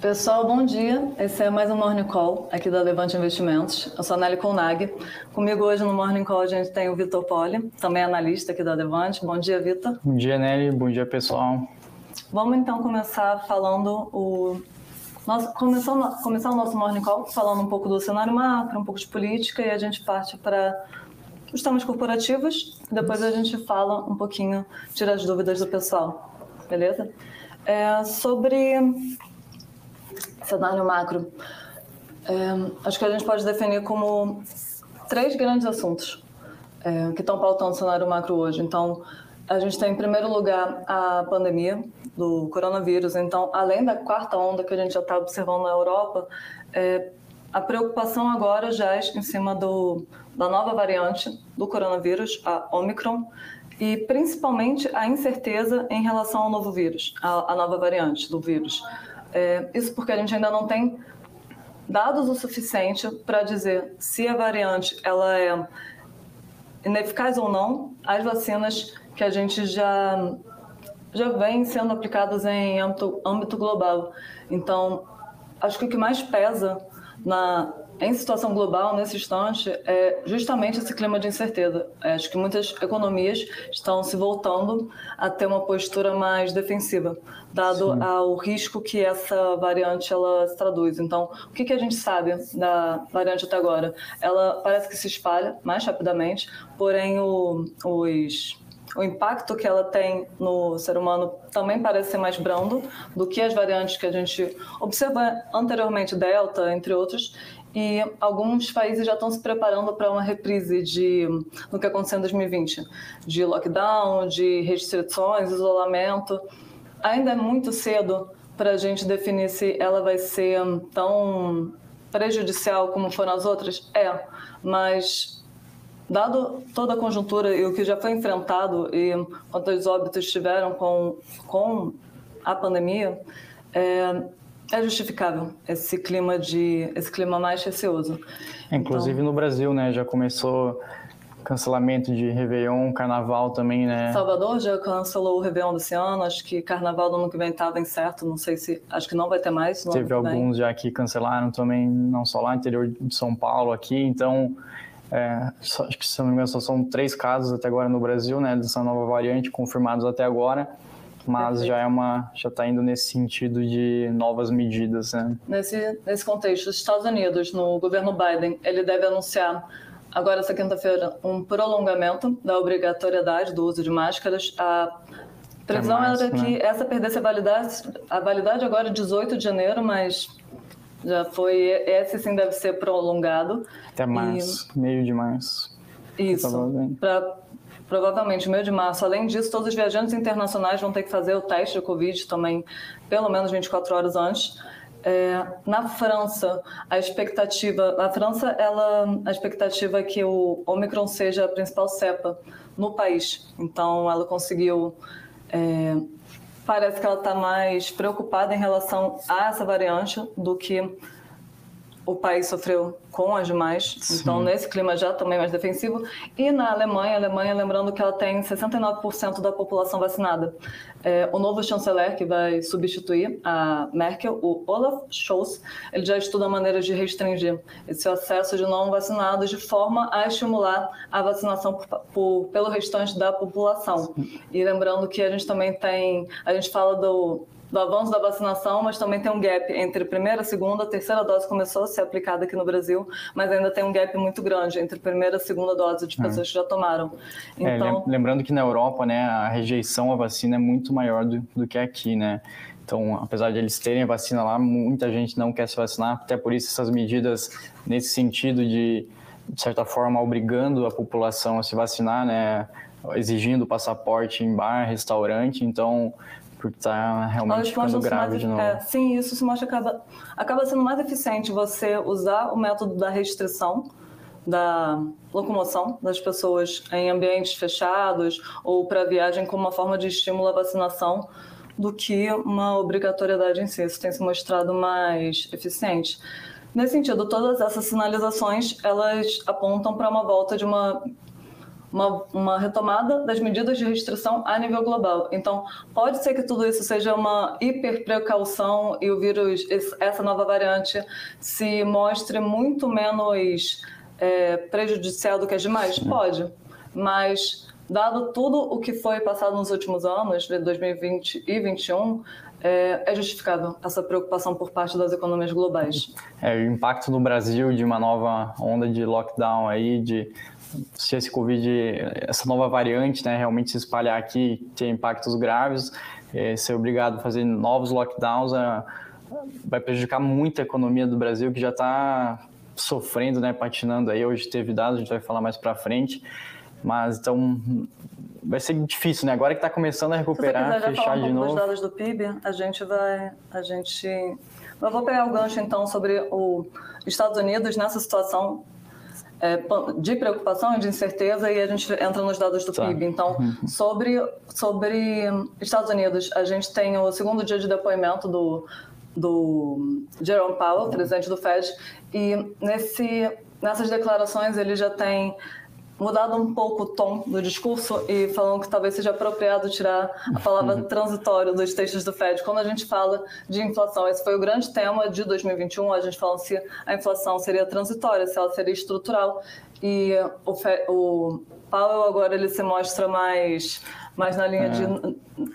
Pessoal, bom dia. Esse é mais um Morning Call aqui da Levante Investimentos. Eu sou a Nelly Colnag. Comigo hoje no Morning Call a gente tem o Vitor Poli, também analista aqui da Levante. Bom dia, Vitor. Bom dia, Nelly. Bom dia, pessoal. Vamos então começar falando o nosso, começar, começar o nosso Morning Call falando um pouco do cenário macro, um pouco de política e a gente parte para os temas corporativos. Depois a gente fala um pouquinho, tira as dúvidas do pessoal. Beleza? É, sobre cenário macro, é, acho que a gente pode definir como três grandes assuntos é, que estão pautando o cenário macro hoje. Então, a gente tem, em primeiro lugar, a pandemia do coronavírus. Então, além da quarta onda que a gente já está observando na Europa, é, a preocupação agora já é em cima do, da nova variante do coronavírus, a Omicron, e principalmente a incerteza em relação ao novo vírus, a, a nova variante do vírus. É, isso porque a gente ainda não tem dados o suficiente para dizer se a variante ela é ineficaz ou não. As vacinas que a gente já já vem sendo aplicadas em âmbito, âmbito global. Então, acho que o que mais pesa na em situação global, nesse instante, é justamente esse clima de incerteza. É, acho que muitas economias estão se voltando a ter uma postura mais defensiva, dado Sim. ao risco que essa variante ela se traduz. Então, o que, que a gente sabe da variante até agora? Ela parece que se espalha mais rapidamente, porém o, os o impacto que ela tem no ser humano também parece ser mais brando do que as variantes que a gente observa anteriormente, Delta, entre outros, e alguns países já estão se preparando para uma reprise de do que aconteceu em 2020, de lockdown, de restrições, isolamento. Ainda é muito cedo para a gente definir se ela vai ser tão prejudicial como foram as outras? É, mas dado toda a conjuntura e o que já foi enfrentado e quantos óbitos tiveram com, com a pandemia, é, é justificável esse clima de esse clima mais receoso. Inclusive então, no Brasil, né, já começou cancelamento de Réveillon, Carnaval também, né? Salvador já cancelou o Réveillon desse ano, acho que Carnaval do ano que vem estava incerto, não sei se, acho que não vai ter mais. Teve alguns já que cancelaram também, não só lá interior de São Paulo, aqui, então é, acho que se não me engano só são três casos até agora no Brasil, né, dessa nova variante confirmados até agora mas Perfeito. já é uma já está indo nesse sentido de novas medidas, né? Nesse nesse contexto, os Estados Unidos, no governo Biden, ele deve anunciar agora essa quinta-feira um prolongamento da obrigatoriedade do uso de máscaras. A previsão março, era que né? essa perdesse a validade, a validade agora é 18 de janeiro, mas já foi esse sim deve ser prolongado até março, e... meio de março. Isso, para provavelmente meio de março. Além disso, todos os viajantes internacionais vão ter que fazer o teste de Covid também, pelo menos 24 horas antes. É, na França, a expectativa, na França, ela, a expectativa é que o Omicron seja a principal cepa no país. Então, ela conseguiu, é, parece que ela está mais preocupada em relação a essa variante do que o país sofreu com as demais, Sim. então nesse clima já também mais defensivo. E na Alemanha, a Alemanha, lembrando que ela tem 69% da população vacinada. É, o novo chanceler que vai substituir a Merkel, o Olaf Scholz, ele já estuda maneiras de restringir esse acesso de não vacinados de forma a estimular a vacinação por, por, pelo restante da população. E lembrando que a gente também tem, a gente fala do do avanço da vacinação, mas também tem um gap entre primeira, segunda, terceira dose começou a ser aplicada aqui no Brasil, mas ainda tem um gap muito grande entre primeira e segunda dose de pessoas é. que já tomaram. Então... É, lembrando que na Europa, né, a rejeição à vacina é muito maior do, do que aqui, né? Então, apesar de eles terem a vacina lá, muita gente não quer se vacinar, até por isso essas medidas nesse sentido de, de certa forma, obrigando a população a se vacinar, né? Exigindo passaporte em bar, restaurante. Então, porque está realmente ficando grave mais, de novo. É, sim, isso se mostra acaba, acaba sendo mais eficiente você usar o método da restrição da locomoção das pessoas em ambientes fechados ou para viagem como uma forma de estímulo à vacinação do que uma obrigatoriedade em si. Isso tem se mostrado mais eficiente. Nesse sentido, todas essas sinalizações elas apontam para uma volta de uma uma, uma, retomada das medidas de restrição a nível global. Então, pode ser que tudo isso seja uma hiper precaução e o vírus, essa nova variante, se mostre muito menos é, prejudicial do que as demais? Pode, mas dado tudo o que foi passado nos últimos anos, de 2020 e 2021, é, é justificável essa preocupação por parte das economias globais. É, o impacto no Brasil de uma nova onda de lockdown aí, de se esse Covid, essa nova variante, né, realmente se espalhar aqui, ter impactos graves, é, ser obrigado a fazer novos lockdowns, é, vai prejudicar muito a economia do Brasil, que já está sofrendo, né, patinando aí. Hoje teve dados, a gente vai falar mais para frente. Mas então vai ser difícil, né? Agora que está começando a recuperar, Se você fechar falar um de novo. Dos dados do PIB, a gente vai, a gente, eu vou pegar o gancho então sobre os Estados Unidos nessa situação é, de preocupação e de incerteza e a gente entra nos dados do tá. PIB. Então, uhum. sobre sobre Estados Unidos, a gente tem o segundo dia de depoimento do do Jerome Powell, presidente do Fed, e nesse nessas declarações ele já tem mudado um pouco o tom do discurso e falando que talvez seja apropriado tirar a palavra uhum. transitório dos textos do Fed. Quando a gente fala de inflação, esse foi o grande tema de 2021, a gente falando se a inflação seria transitória, se ela seria estrutural. E o, Fed, o Powell agora ele se mostra mais mas na linha é. de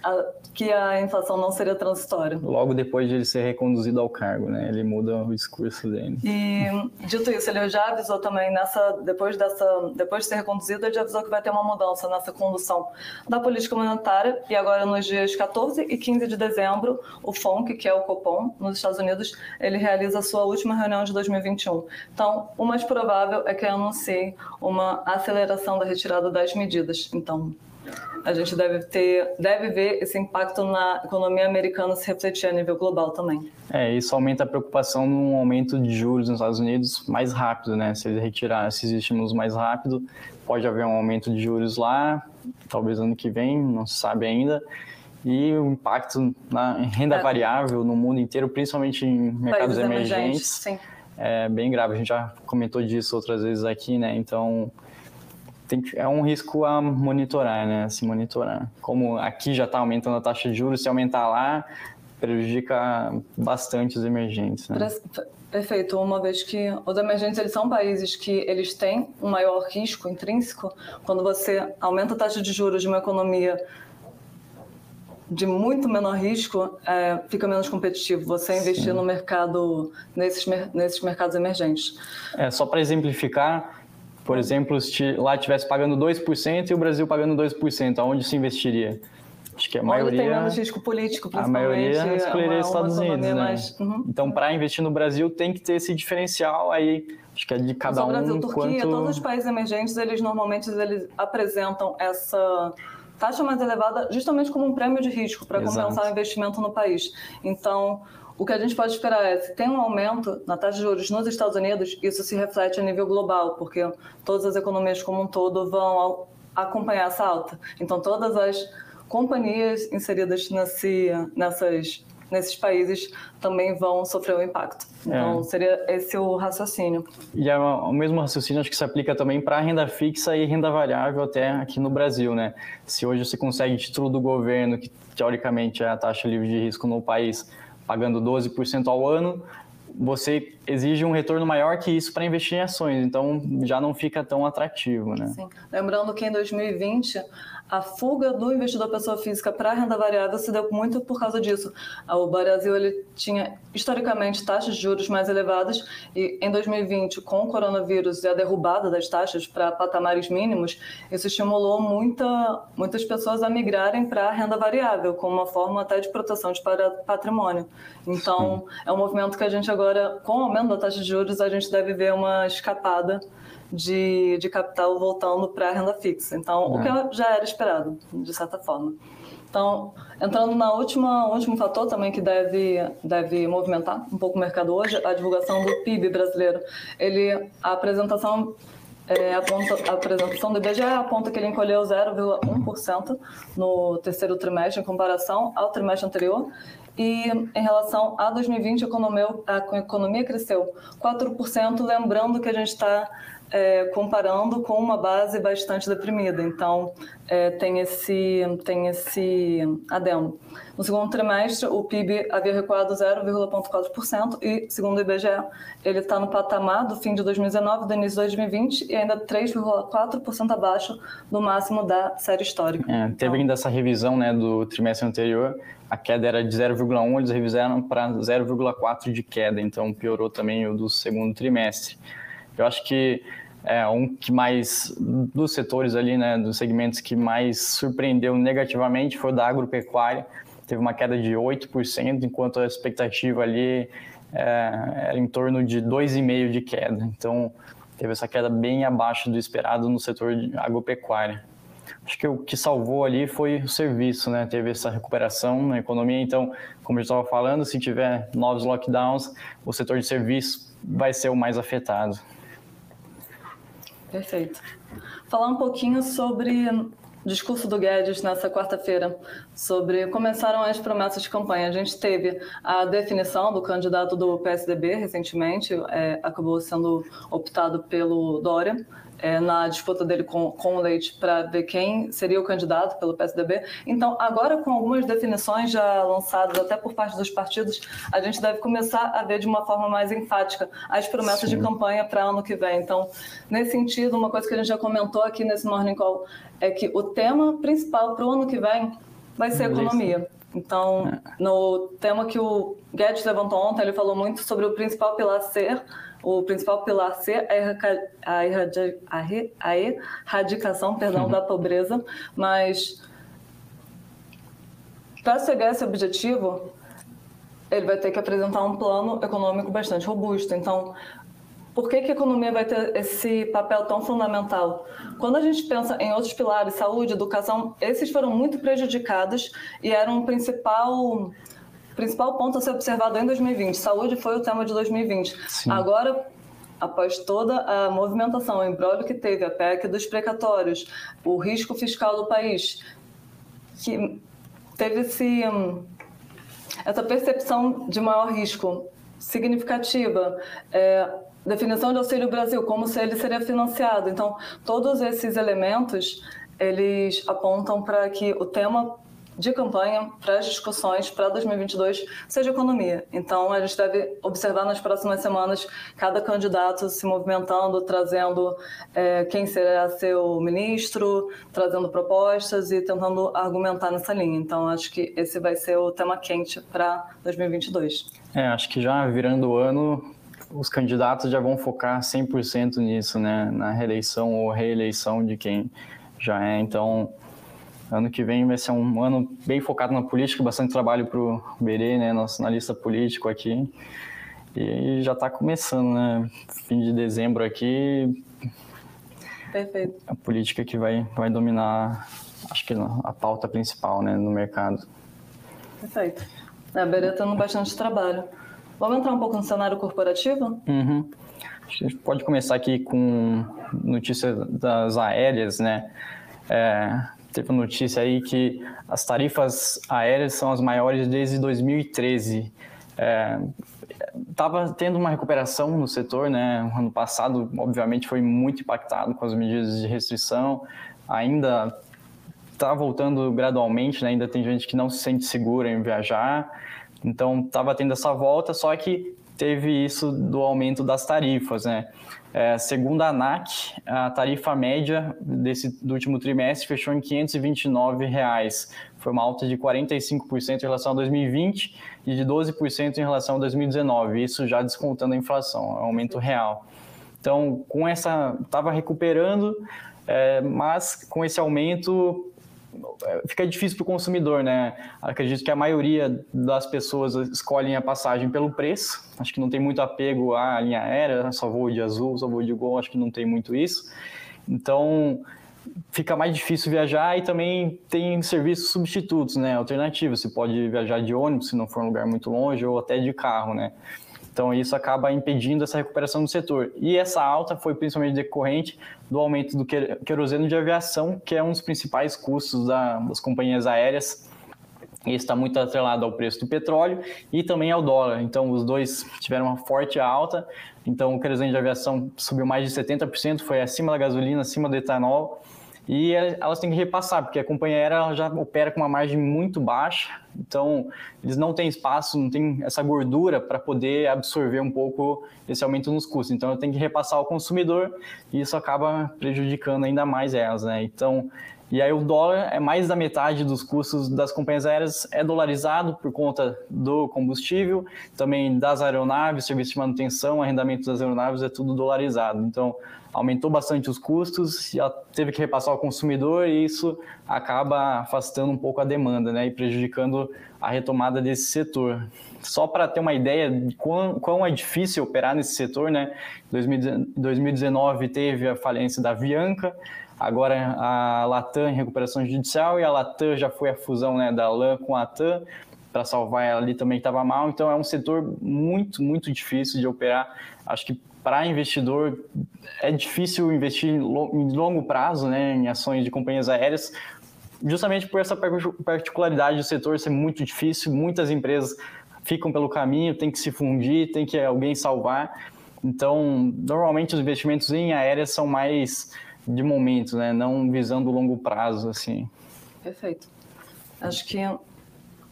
a, que a inflação não seria transitória. Logo depois de ele ser reconduzido ao cargo, né? Ele muda o discurso dele. E dito isso, ele já avisou também nessa depois dessa depois de ser reconduzido, ele já avisou que vai ter uma mudança nessa condução da política monetária e agora nos dias 14 e 15 de dezembro, o FONC, que é o Copom nos Estados Unidos, ele realiza a sua última reunião de 2021. Então, o mais provável é que anuncie uma aceleração da retirada das medidas. Então, a gente deve ter, deve ver esse impacto na economia americana se refletir a nível global também. É, isso aumenta a preocupação num aumento de juros nos Estados Unidos mais rápido, né? Se ele retirar esses estímulos mais rápido, pode haver um aumento de juros lá, talvez ano que vem, não se sabe ainda. E o impacto na renda é. variável no mundo inteiro, principalmente em mercados Países emergentes, emergentes é bem grave. A gente já comentou disso outras vezes aqui, né? Então, tem que, é um risco a monitorar, né? A se monitorar. Como aqui já está aumentando a taxa de juros, se aumentar lá, prejudica bastante os emergentes. Né? Perfeito, uma vez que os emergentes eles são países que eles têm um maior risco intrínseco, quando você aumenta a taxa de juros de uma economia de muito menor risco, é, fica menos competitivo você investir Sim. no mercado, nesses, nesses mercados emergentes. É, só para exemplificar, por exemplo, se lá estivesse pagando 2% e o Brasil pagando 2%, aonde se investiria? Acho que a maioria. tem menos risco político, principalmente. A maioria escolheria os Estados Unidos, né? Mais... Uhum. Então, para investir no Brasil, tem que ter esse diferencial aí. Acho que é de cada um. Brasil, Turquia, quanto... todos os países emergentes, eles normalmente eles apresentam essa taxa mais elevada justamente como um prêmio de risco para compensar o investimento no país. Então, o que a gente pode esperar é, se tem um aumento na taxa de juros nos Estados Unidos, isso se reflete a nível global, porque todas as economias como um todo vão acompanhar essa alta. Então, todas as companhias inseridas nesse, nessas, nesses países também vão sofrer o um impacto. Então, é. seria esse o raciocínio. E é o mesmo raciocínio acho que se aplica também para renda fixa e renda variável até aqui no Brasil, né? Se hoje você consegue título do governo, que teoricamente é a taxa livre de risco no país, pagando 12% ao ano, você exige um retorno maior que isso para investir em ações, então já não fica tão atrativo, né? Sim. Lembrando que em 2020 a fuga do investidor pessoa física para a renda variável se deu muito por causa disso. O Brasil ele tinha historicamente taxas de juros mais elevadas e em 2020, com o coronavírus e a derrubada das taxas para patamares mínimos, isso estimulou muita, muitas pessoas a migrarem para a renda variável, como uma forma até de proteção de patrimônio. Então, é um movimento que a gente agora, com o aumento da taxa de juros, a gente deve ver uma escapada de, de capital voltando para a renda fixa. Então, o que é. já era esperado, de certa forma. Então, entrando na última último fator também que deve deve movimentar um pouco o mercado hoje, a divulgação do PIB brasileiro. Ele a apresentação é, aponta, a apresentação do IBGE aponta que ele encolheu 0,1% no terceiro trimestre em comparação ao trimestre anterior e em relação a 2020 a economia, a economia cresceu 4%, lembrando que a gente está é, comparando com uma base bastante deprimida. Então, é, tem, esse, tem esse adendo. No segundo trimestre, o PIB havia recuado 0,4% e, segundo o IBGE, ele está no patamar do fim de 2019, do início de 2020 e ainda 3,4% abaixo do máximo da série histórica. É, teve então, ainda essa revisão né, do trimestre anterior, a queda era de 0,1, eles revisaram para 0,4 de queda, então piorou também o do segundo trimestre. Eu acho que é um que mais dos setores ali, né, dos segmentos que mais surpreendeu negativamente foi o da agropecuária, teve uma queda de 8%, enquanto a expectativa ali é, era em torno de 2,5% de queda. Então, teve essa queda bem abaixo do esperado no setor agropecuária. Acho que o que salvou ali foi o serviço, né? Teve essa recuperação na economia. Então, como eu estava falando, se tiver novos lockdowns, o setor de serviço vai ser o mais afetado. Perfeito. Falar um pouquinho sobre discurso do Guedes nessa quarta-feira, sobre começaram as promessas de campanha. A gente teve a definição do candidato do PSDB recentemente, é, acabou sendo optado pelo Dória é, na disputa dele com, com o Leite para ver quem seria o candidato pelo PSDB. Então, agora com algumas definições já lançadas até por parte dos partidos, a gente deve começar a ver de uma forma mais enfática as promessas Sim. de campanha para ano que vem. Então, nesse sentido, uma coisa que a gente já comentou aqui nesse Morning Call é que o tema principal para o ano que vem vai ser economia. Então, é. no tema que o Guedes levantou ontem, ele falou muito sobre o principal pilar ser o principal pilar ser a, erradicação perdão, da pobreza, mas para chegar a esse objetivo, ele vai ter que apresentar um plano econômico bastante robusto. Então, por que, que a economia vai ter esse papel tão fundamental? Quando a gente pensa em outros pilares, saúde, educação, esses foram muito prejudicados e eram o principal principal ponto a ser observado em 2020. Saúde foi o tema de 2020. Sim. Agora, após toda a movimentação, o embrólio que teve, a PEC dos precatórios, o risco fiscal do país, que teve esse, essa percepção de maior risco significativa. É, definição de Auxílio Brasil, como se ele seria financiado. Então, todos esses elementos, eles apontam para que o tema de campanha para as discussões para 2022 seja economia. Então, a gente deve observar nas próximas semanas cada candidato se movimentando, trazendo é, quem será seu ministro, trazendo propostas e tentando argumentar nessa linha. Então, acho que esse vai ser o tema quente para 2022. É, acho que já virando o ano, os candidatos já vão focar 100% nisso, né? Na reeleição ou reeleição de quem já é. Então, Ano que vem vai ser um ano bem focado na política, bastante trabalho para o Berê, né, nosso analista político aqui. E já está começando, né? Fim de dezembro aqui. Perfeito. A política que vai, vai dominar, acho que a pauta principal, né, no mercado. Perfeito. É, a Berê está tendo bastante trabalho. Vamos entrar um pouco no cenário corporativo? Uhum. A gente pode começar aqui com notícia das aéreas, né? É, teve uma notícia aí que as tarifas aéreas são as maiores desde 2013. Estava é, tendo uma recuperação no setor, né? O ano passado, obviamente, foi muito impactado com as medidas de restrição. Ainda está voltando gradualmente, né? ainda tem gente que não se sente segura em viajar. Então, estava tendo essa volta, só que teve isso do aumento das tarifas, né? É, segundo a ANAC, a tarifa média desse, do último trimestre fechou em 529 reais. Foi uma alta de 45% em relação a 2020 e de 12% em relação a 2019. Isso já descontando a inflação, é um aumento real. Então, com essa, estava recuperando, é, mas com esse aumento fica difícil para o consumidor, né? Acredito que a maioria das pessoas escolhem a passagem pelo preço. Acho que não tem muito apego à linha aérea, só voo de azul, só voo de gol, acho que não tem muito isso. Então, fica mais difícil viajar e também tem serviços substitutos, né? Alternativos. Você pode viajar de ônibus se não for um lugar muito longe ou até de carro, né? Então, isso acaba impedindo essa recuperação do setor. E essa alta foi principalmente decorrente do aumento do querosene de aviação, que é um dos principais custos da, das companhias aéreas. Isso está muito atrelado ao preço do petróleo e também ao dólar. Então, os dois tiveram uma forte alta. Então, o querosene de aviação subiu mais de 70%, foi acima da gasolina, acima do etanol e elas têm que repassar, porque a companhia aérea já opera com uma margem muito baixa, então eles não têm espaço, não têm essa gordura para poder absorver um pouco esse aumento nos custos. Então, eu tenho que repassar ao consumidor e isso acaba prejudicando ainda mais elas, né? Então, e aí o dólar é mais da metade dos custos das companhias aéreas é dolarizado por conta do combustível, também das aeronaves, serviço de manutenção, arrendamento das aeronaves é tudo dolarizado. Então aumentou bastante os custos, já teve que repassar ao consumidor e isso acaba afastando um pouco a demanda, né, e prejudicando a retomada desse setor. Só para ter uma ideia de quão, quão é difícil operar nesse setor, né, em 2019 teve a falência da Avianca, agora a Latam em recuperação judicial e a Latam já foi a fusão né, da LAN com a TAM para salvar ela ali também estava mal. Então é um setor muito, muito difícil de operar. Acho que para investidor é difícil investir em longo prazo né, em ações de companhias aéreas, justamente por essa particularidade do setor ser muito difícil. Muitas empresas ficam pelo caminho, tem que se fundir, tem que alguém salvar. Então, normalmente os investimentos em aéreas são mais de momento, né? Não visando o longo prazo, assim. Perfeito. Acho que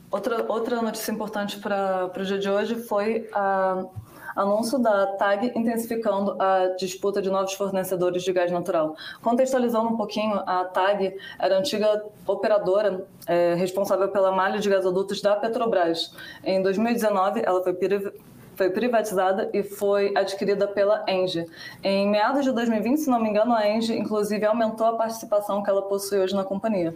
outra, outra notícia importante para o dia de hoje foi a anúncio da TAG intensificando a disputa de novos fornecedores de gás natural. Contextualizando um pouquinho, a TAG era a antiga operadora é, responsável pela malha de gasodutos da Petrobras. Em 2019, ela foi foi privatizada e foi adquirida pela Engie. Em meados de 2020, se não me engano, a Engie, inclusive, aumentou a participação que ela possui hoje na companhia.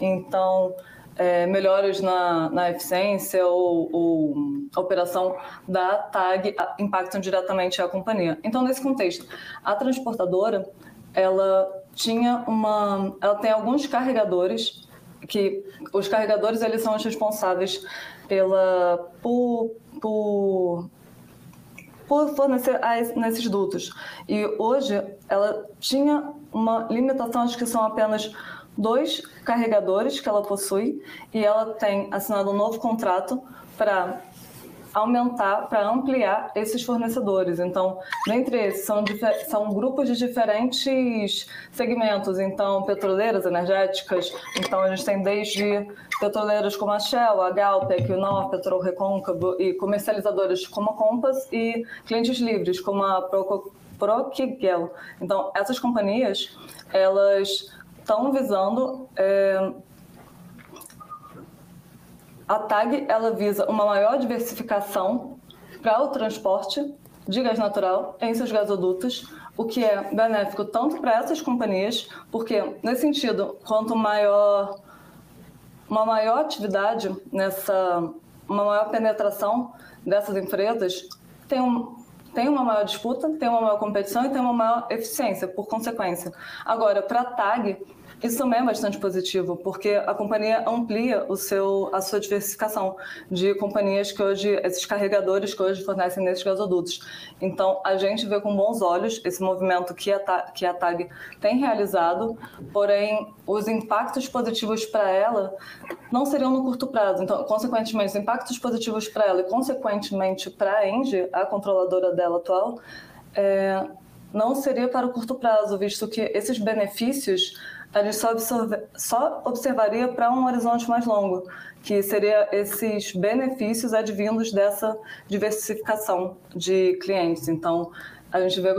Então, é, melhores na, na eficiência ou, ou a operação da TAG impactam diretamente a companhia. Então, nesse contexto, a transportadora ela tinha uma, ela tem alguns carregadores que os carregadores eles são os responsáveis pela por, por por fornecer nesses dutos. E hoje ela tinha uma limitação, acho que são apenas dois carregadores que ela possui e ela tem assinado um novo contrato para aumentar, para ampliar esses fornecedores. Então, dentre esses, são, são grupos de diferentes segmentos. Então, petroleiras energéticas. Então, a gente tem desde petroleiras como a Shell, a Galp, a Equinor, Petrol Recôncavo e comercializadoras como a Compass e clientes livres como a Procigel. Então, essas companhias, elas estão visando é, a TAG ela visa uma maior diversificação para o transporte de gás natural em seus gasodutos, o que é benéfico tanto para essas companhias, porque nesse sentido, quanto maior uma maior atividade nessa uma maior penetração dessas empresas, tem um, tem uma maior disputa, tem uma maior competição e tem uma maior eficiência, por consequência. Agora, para a TAG, isso também é bastante positivo, porque a companhia amplia o seu, a sua diversificação de companhias que hoje, esses carregadores que hoje fornecem nesses gasodutos. Então, a gente vê com bons olhos esse movimento que a, que a TAG tem realizado, porém, os impactos positivos para ela não seriam no curto prazo. Então, consequentemente, os impactos positivos para ela e, consequentemente, para a Engie, a controladora dela atual, é, não seria para o curto prazo, visto que esses benefícios a gente só, só observaria para um horizonte mais longo, que seria esses benefícios advindos dessa diversificação de clientes. Então, a gente vê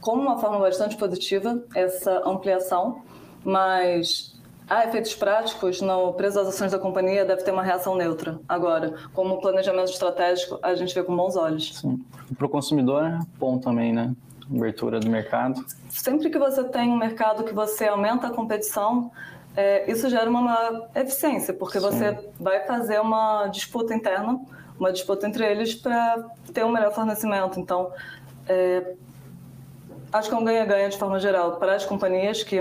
como uma forma bastante positiva essa ampliação, mas há efeitos práticos no preço das ações da companhia deve ter uma reação neutra. Agora, como planejamento estratégico, a gente vê com bons olhos. Sim. Para o consumidor é bom também, né? Abertura do mercado? Sempre que você tem um mercado que você aumenta a competição, é, isso gera uma maior eficiência, porque Sim. você vai fazer uma disputa interna, uma disputa entre eles para ter um melhor fornecimento. Então, é, acho que é um ganha-ganha de forma geral para as companhias que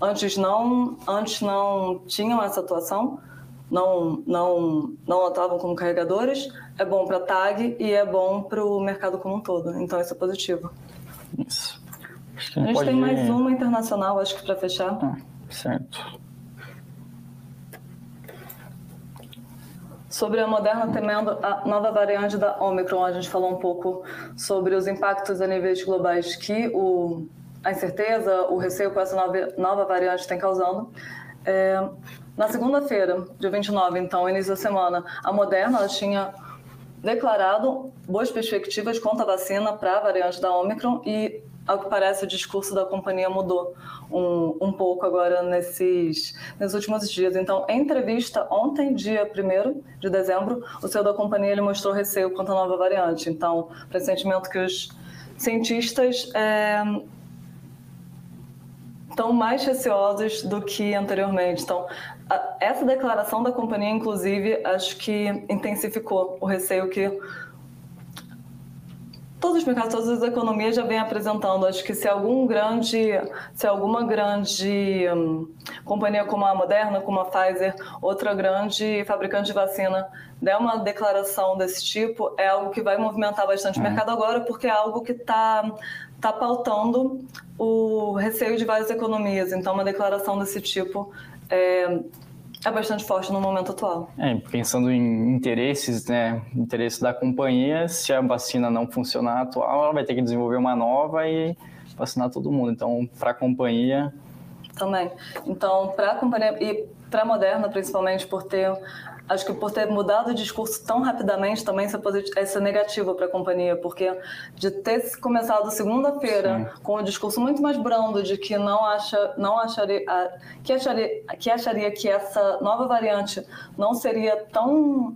antes não, antes não tinham essa atuação, não, não, não atuavam como carregadores, é bom para a TAG e é bom para o mercado como um todo. Então, isso é positivo. Isso. a gente pode... tem mais uma internacional, acho que para fechar. Ah, certo. Sobre a Moderna temendo a nova variante da Omicron, a gente falou um pouco sobre os impactos a níveis globais que o, a incerteza, o receio com essa nova, nova variante tem causando. É, na segunda-feira, dia 29, então, início da semana, a Moderna tinha declarado boas perspectivas quanto à vacina para a variante da Omicron e ao que parece, o discurso da companhia mudou um, um pouco agora nesses, nesses últimos dias. Então, em entrevista ontem, dia 1 de dezembro, o CEO da companhia ele mostrou receio quanto à nova variante. Então, pressentimento que os cientistas é, estão mais receosos do que anteriormente. Então, a, essa declaração da companhia, inclusive, acho que intensificou o receio que todos os mercados, todas as economias já vêm apresentando. Acho que se algum grande, se alguma grande hum, companhia como a Moderna, como a Pfizer, outra grande fabricante de vacina der uma declaração desse tipo, é algo que vai movimentar bastante uhum. o mercado agora, porque é algo que está tá pautando o receio de várias economias. Então, uma declaração desse tipo é, é bastante forte no momento atual. É, pensando em interesses, né, interesse da companhia, se a vacina não funcionar atual, ela vai ter que desenvolver uma nova e vacinar todo mundo. Então, para a companhia também. Então, para a companhia e para a Moderna, principalmente por ter acho que por ter mudado o discurso tão rapidamente também isso é, isso é negativo para a companhia, porque de ter começado segunda-feira com um discurso muito mais brando de que não acha, não acharia, que acharia, que acharia que essa nova variante não seria tão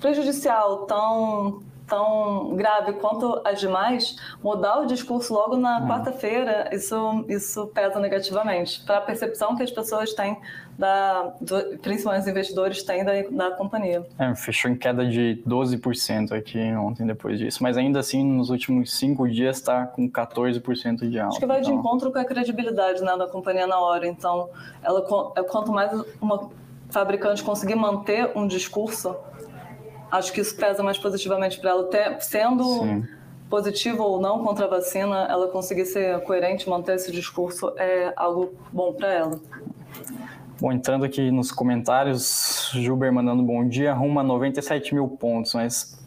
prejudicial, tão tão grave quanto as demais, mudar o discurso logo na hum. quarta-feira, isso, isso pesa negativamente para a percepção que as pessoas têm, da, do, principalmente os investidores têm da, da companhia. É, fechou em queda de 12% aqui ontem depois disso, mas ainda assim nos últimos cinco dias está com 14% de alta. Acho que vai então... de encontro com a credibilidade né, da companhia na hora, então ela, é, quanto mais uma fabricante conseguir manter um discurso acho que isso pesa mais positivamente para ela, ter, sendo Sim. positivo ou não contra a vacina, ela conseguir ser coerente, manter esse discurso é algo bom para ela. Bom, entrando aqui nos comentários, Gilber mandando bom dia, arruma 97 mil pontos, mas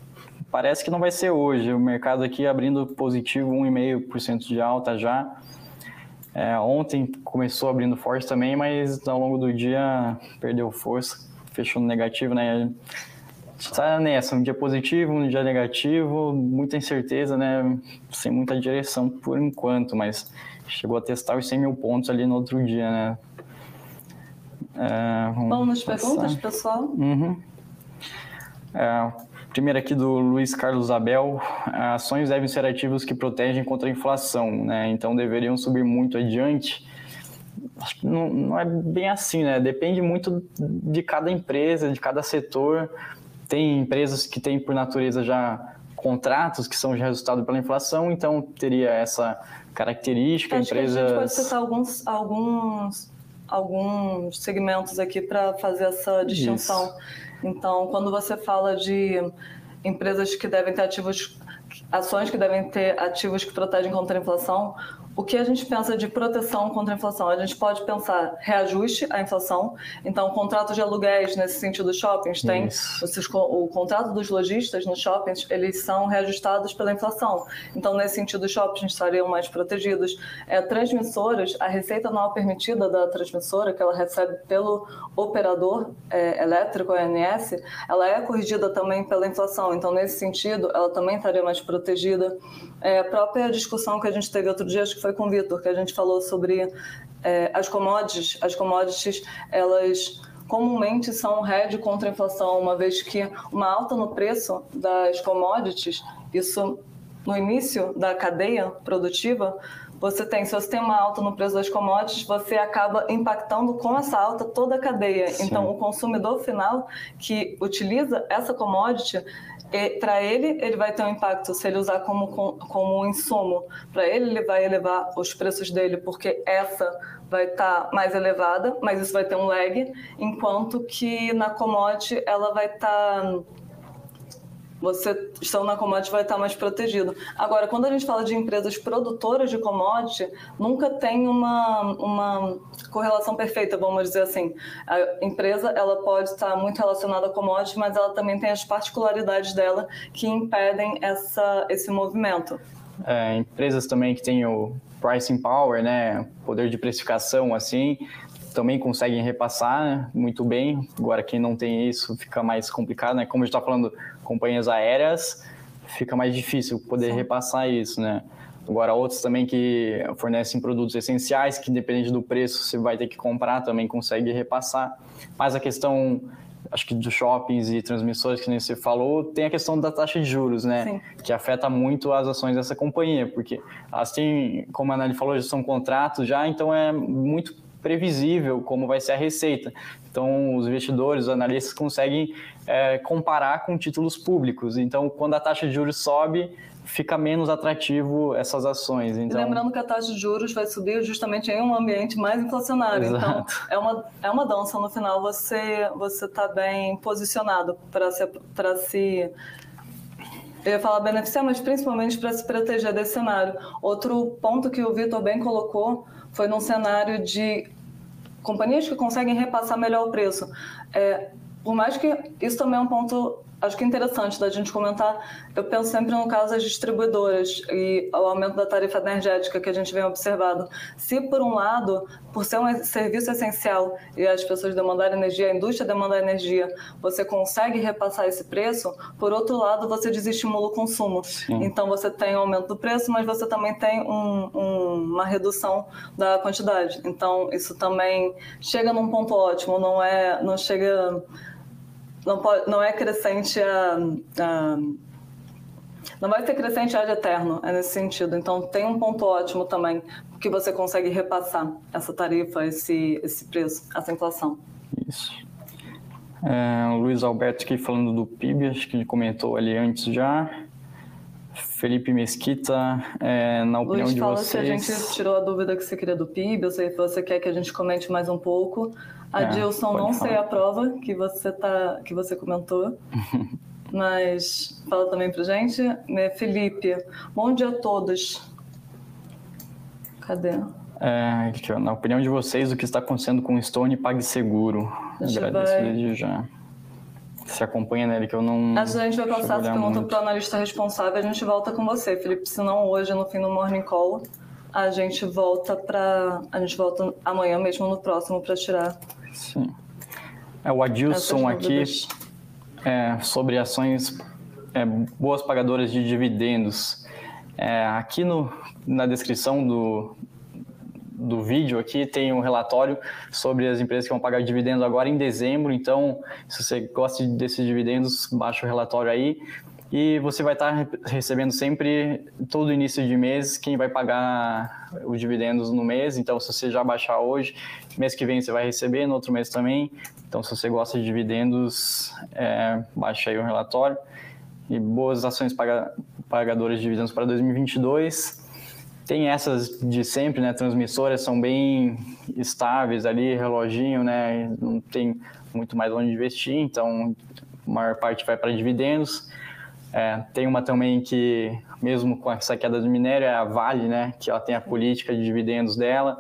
parece que não vai ser hoje. O mercado aqui abrindo positivo, 1,5% de alta já. É, ontem começou abrindo forte também, mas ao longo do dia perdeu força, fechou no negativo, né? Está nessa, um dia positivo, um dia negativo, muita incerteza, né? Sem muita direção por enquanto, mas chegou a testar os 100 mil pontos ali no outro dia, né? É, vamos nas perguntas, pessoal? Uhum. É, primeiro aqui do Luiz Carlos Abel, ações devem ser ativos que protegem contra a inflação, né? Então deveriam subir muito adiante. Acho que não, não é bem assim, né? Depende muito de cada empresa, de cada setor. Tem empresas que têm, por natureza, já contratos que são já resultado pela inflação, então teria essa característica. Acho empresas... que a gente pode citar alguns, alguns, alguns segmentos aqui para fazer essa distinção. Isso. Então, quando você fala de empresas que devem ter ativos, ações que devem ter ativos que protegem contra a inflação, o que a gente pensa de proteção contra a inflação? A gente pode pensar reajuste à inflação, então contratos de aluguéis nesse sentido shoppings tem esses, o contrato dos lojistas nos shoppings eles são reajustados pela inflação, então nesse sentido os shoppings estariam mais protegidos. É, transmissoras, a receita anual permitida da transmissora que ela recebe pelo operador é, elétrico ONS, ela é corrigida também pela inflação, então nesse sentido ela também estaria mais protegida. É, a própria discussão que a gente teve outro dia, acho que foi com o Vitor, que a gente falou sobre é, as commodities. As commodities, elas comumente são hedge contra a inflação, uma vez que uma alta no preço das commodities, isso no início da cadeia produtiva, você tem, se você tem uma alta no preço das commodities, você acaba impactando com essa alta toda a cadeia. Sim. Então, o consumidor final que utiliza essa commodity, para ele, ele vai ter um impacto se ele usar como, como um insumo. Para ele, ele vai elevar os preços dele, porque essa vai estar tá mais elevada, mas isso vai ter um lag, enquanto que na commodity ela vai estar. Tá você estando na commodity vai estar mais protegido. Agora, quando a gente fala de empresas produtoras de commodity, nunca tem uma, uma correlação perfeita, vamos dizer assim. A empresa ela pode estar muito relacionada a commodity, mas ela também tem as particularidades dela que impedem essa, esse movimento. É, empresas também que têm o pricing power, né, poder de precificação, assim, também conseguem repassar né, muito bem. Agora, quem não tem isso fica mais complicado, né? Como a gente está falando, companhias aéreas, fica mais difícil poder Sim. repassar isso, né? Agora, outros também que fornecem produtos essenciais, que dependendo do preço você vai ter que comprar, também consegue repassar. Mas a questão, acho que dos shoppings e transmissores, que nem você falou, tem a questão da taxa de juros, né? Sim. Que afeta muito as ações dessa companhia, porque têm, como a Anali falou, já são contratos já, então é muito previsível como vai ser a receita. Então, os investidores, os analistas conseguem é, comparar com títulos públicos. Então, quando a taxa de juros sobe, fica menos atrativo essas ações. Então... Lembrando que a taxa de juros vai subir justamente em um ambiente mais inflacionário. Então, Exato. Então, é uma, é uma dança. No final, você você está bem posicionado para se, para se eu ia falar beneficiar, mas principalmente para se proteger desse cenário. Outro ponto que o Vitor bem colocou foi num cenário de companhias que conseguem repassar melhor o preço. É, por mais que isso também é um ponto acho que é interessante da gente comentar. Eu penso sempre no caso das distribuidoras e o aumento da tarifa energética que a gente vem observando. Se, por um lado, por ser um serviço essencial e as pessoas demandarem energia, a indústria demandar energia, você consegue repassar esse preço, por outro lado, você desestimula o consumo. Sim. Então, você tem um aumento do preço, mas você também tem um, um, uma redução da quantidade. Então, isso também chega num ponto ótimo, não é, não chega não, pode, não é crescente a, a, não vai ser crescente ad eterno, é nesse sentido. Então tem um ponto ótimo também, que você consegue repassar essa tarifa, esse, esse preço, essa inflação. Isso. É, o Luiz Alberto aqui falando do PIB, acho que ele comentou ali antes já. Felipe Mesquita, é, na opinião Luiz, de fala vocês... se a gente tirou a dúvida que você queria do PIB, eu sei que você quer que a gente comente mais um pouco. A é, Dilson não falar. sei a prova que você, tá, que você comentou, mas fala também pra gente. Né, Felipe, bom dia a todos. Cadê? É, na opinião de vocês, o que está acontecendo com o Stone PagSeguro? Agradeço vai... desde já. Se acompanha nele, que eu não. A gente vai passar essa pergunta para o analista responsável. A gente volta com você, Felipe. Se não, hoje, no fim do Morning Call, a gente volta para. A gente volta amanhã mesmo no próximo para tirar Sim. É, o Adilson aqui é, sobre ações é, boas pagadoras de dividendos. É, aqui no, na descrição do, do vídeo aqui tem um relatório sobre as empresas que vão pagar dividendos agora em dezembro. Então, se você gosta desses dividendos, baixa o relatório aí e você vai estar recebendo sempre todo início de mês quem vai pagar os dividendos no mês. Então, se você já baixar hoje, mês que vem você vai receber, no outro mês também. Então, se você gosta de dividendos, é, baixa aí o relatório. E boas ações paga, pagadoras de dividendos para 2022. Tem essas de sempre, né? Transmissoras são bem estáveis ali, reloginho, né? Não tem muito mais onde investir, então a maior parte vai para dividendos. É, tem uma também que, mesmo com essa queda do minério, é a Vale, né? Que ela tem a política de dividendos dela,